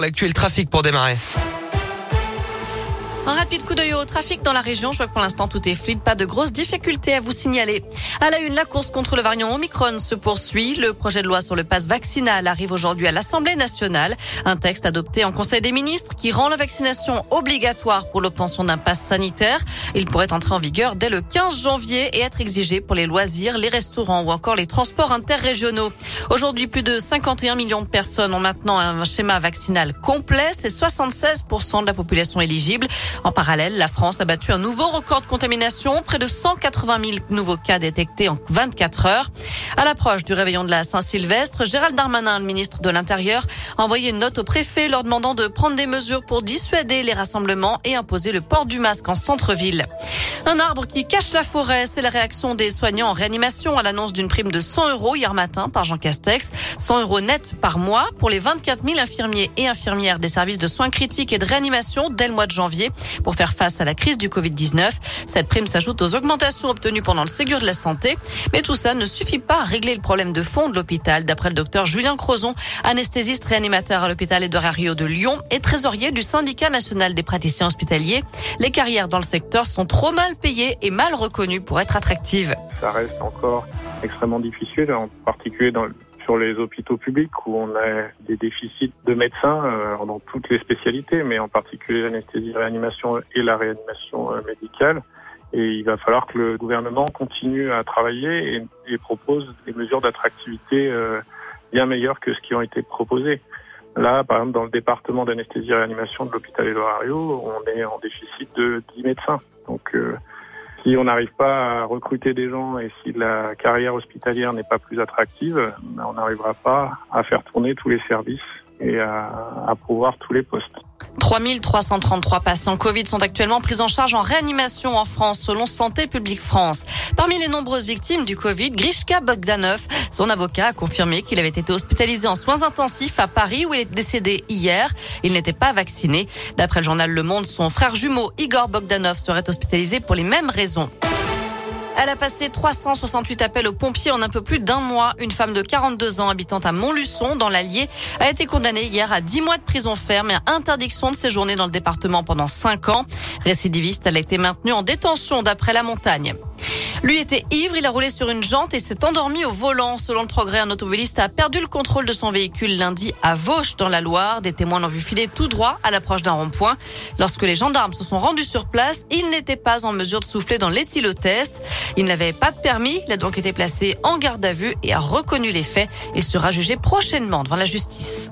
L'actuel trafic pour démarrer. Un rapide coup d'œil au trafic dans la région. Je vois que pour l'instant tout est fluide, pas de grosses difficultés à vous signaler. À la une, la course contre le variant Omicron se poursuit. Le projet de loi sur le passe vaccinal arrive aujourd'hui à l'Assemblée nationale. Un texte adopté en Conseil des ministres qui rend la vaccination obligatoire pour l'obtention d'un passe sanitaire. Il pourrait entrer en vigueur dès le 15 janvier et être exigé pour les loisirs, les restaurants ou encore les transports interrégionaux. Aujourd'hui, plus de 51 millions de personnes ont maintenant un schéma vaccinal complet. C'est 76% de la population éligible. En parallèle, la France a battu un nouveau record de contamination, près de 180 000 nouveaux cas détectés en 24 heures. À l'approche du réveillon de la Saint-Sylvestre, Gérald Darmanin, le ministre de l'Intérieur, a envoyé une note au préfet leur demandant de prendre des mesures pour dissuader les rassemblements et imposer le port du masque en centre-ville. Un arbre qui cache la forêt, c'est la réaction des soignants en réanimation à l'annonce d'une prime de 100 euros hier matin par Jean Castex. 100 euros net par mois pour les 24 000 infirmiers et infirmières des services de soins critiques et de réanimation dès le mois de janvier pour faire face à la crise du Covid-19. Cette prime s'ajoute aux augmentations obtenues pendant le Ségur de la Santé. Mais tout ça ne suffit pas à régler le problème de fond de l'hôpital, d'après le docteur Julien Crozon, anesthésiste réanimateur à l'hôpital Édouard Rio de Lyon et trésorier du syndicat national des praticiens hospitaliers. Les carrières dans le secteur sont trop mal payées et mal reconnues pour être attractives. Ça reste encore extrêmement difficile, en particulier dans, sur les hôpitaux publics où on a des déficits de médecins euh, dans toutes les spécialités, mais en particulier l'anesthésie, réanimation et la réanimation euh, médicale. Et il va falloir que le gouvernement continue à travailler et, propose des mesures d'attractivité euh, bien meilleures que ce qui ont été proposées. Là, par exemple, dans le département d'anesthésie réanimation de l'hôpital Édouard on est en déficit de 10 médecins. Donc, si on n'arrive pas à recruter des gens et si la carrière hospitalière n'est pas plus attractive, ben, on n'arrivera pas à faire tourner tous les services et à, à pouvoir tous les postes. 3333 patients Covid sont actuellement pris en charge en réanimation en France, selon Santé publique France. Parmi les nombreuses victimes du Covid, Grishka Bogdanov, son avocat a confirmé qu'il avait été hospitalisé en soins intensifs à Paris où il est décédé hier. Il n'était pas vacciné. D'après le journal Le Monde, son frère jumeau Igor Bogdanov serait hospitalisé pour les mêmes raisons. Elle a passé 368 appels aux pompiers en un peu plus d'un mois. Une femme de 42 ans habitant à Montluçon, dans l'Allier, a été condamnée hier à 10 mois de prison ferme et à interdiction de séjourner dans le département pendant 5 ans. Récidiviste, elle a été maintenue en détention d'après la montagne. Lui était ivre, il a roulé sur une jante et s'est endormi au volant. Selon le progrès, un automobiliste a perdu le contrôle de son véhicule lundi à Vauche dans la Loire. Des témoins l'ont vu filer tout droit à l'approche d'un rond-point. Lorsque les gendarmes se sont rendus sur place, il n'était pas en mesure de souffler dans l'éthylotest. Il n'avait pas de permis, il a donc été placé en garde à vue et a reconnu les faits et sera jugé prochainement devant la justice.